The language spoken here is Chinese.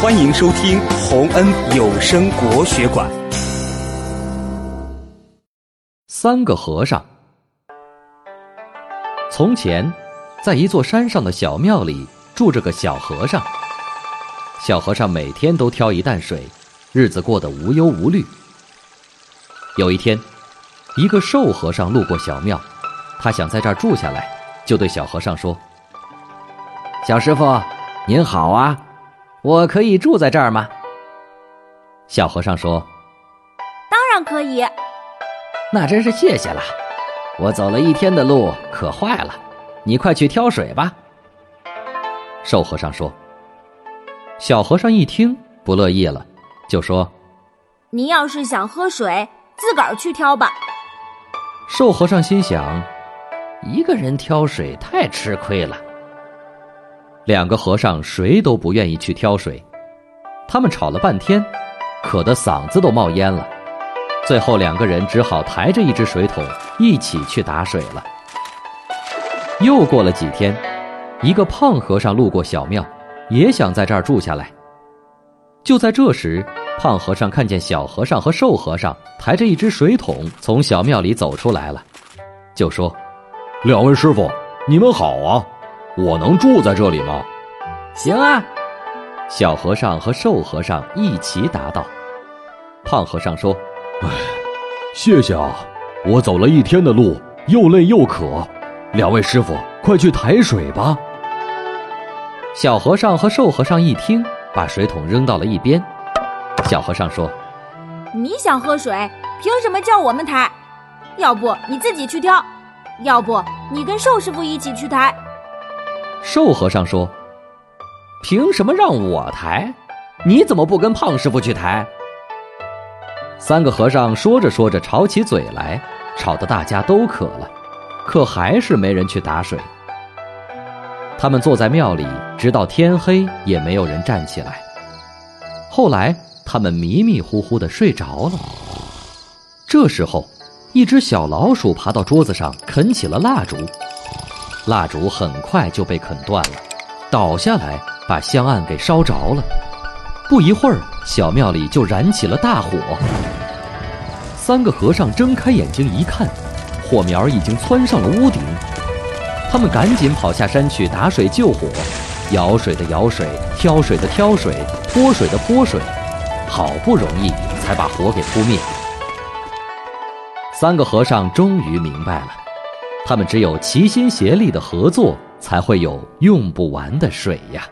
欢迎收听洪恩有声国学馆。三个和尚。从前，在一座山上的小庙里住着个小和尚。小和尚每天都挑一担水，日子过得无忧无虑。有一天，一个瘦和尚路过小庙，他想在这儿住下来，就对小和尚说：“小师傅，您好啊。”我可以住在这儿吗？小和尚说：“当然可以。”那真是谢谢了。我走了一天的路，渴坏了，你快去挑水吧。瘦和尚说。小和尚一听不乐意了，就说：“您要是想喝水，自个儿去挑吧。”瘦和尚心想：“一个人挑水太吃亏了。”两个和尚谁都不愿意去挑水，他们吵了半天，渴得嗓子都冒烟了。最后两个人只好抬着一只水桶一起去打水了。又过了几天，一个胖和尚路过小庙，也想在这儿住下来。就在这时，胖和尚看见小和尚和瘦和尚抬着一只水桶从小庙里走出来了，就说：“两位师傅，你们好啊！”我能住在这里吗？行啊，小和尚和瘦和尚一起答道。胖和尚说：“哎，谢谢啊！我走了一天的路，又累又渴，两位师傅快去抬水吧。”小和尚和瘦和尚一听，把水桶扔到了一边。小和尚说：“你想喝水，凭什么叫我们抬？要不你自己去挑，要不你跟瘦师傅一起去抬。”瘦和尚说：“凭什么让我抬？你怎么不跟胖师傅去抬？”三个和尚说着说着吵起嘴来，吵得大家都渴了，可还是没人去打水。他们坐在庙里，直到天黑也没有人站起来。后来他们迷迷糊糊的睡着了。这时候，一只小老鼠爬到桌子上啃起了蜡烛。蜡烛很快就被啃断了，倒下来把香案给烧着了。不一会儿，小庙里就燃起了大火。三个和尚睁开眼睛一看，火苗已经窜上了屋顶。他们赶紧跑下山去打水救火，舀水的舀水，挑水的挑水，泼水的泼水，好不容易才把火给扑灭。三个和尚终于明白了。他们只有齐心协力的合作，才会有用不完的水呀。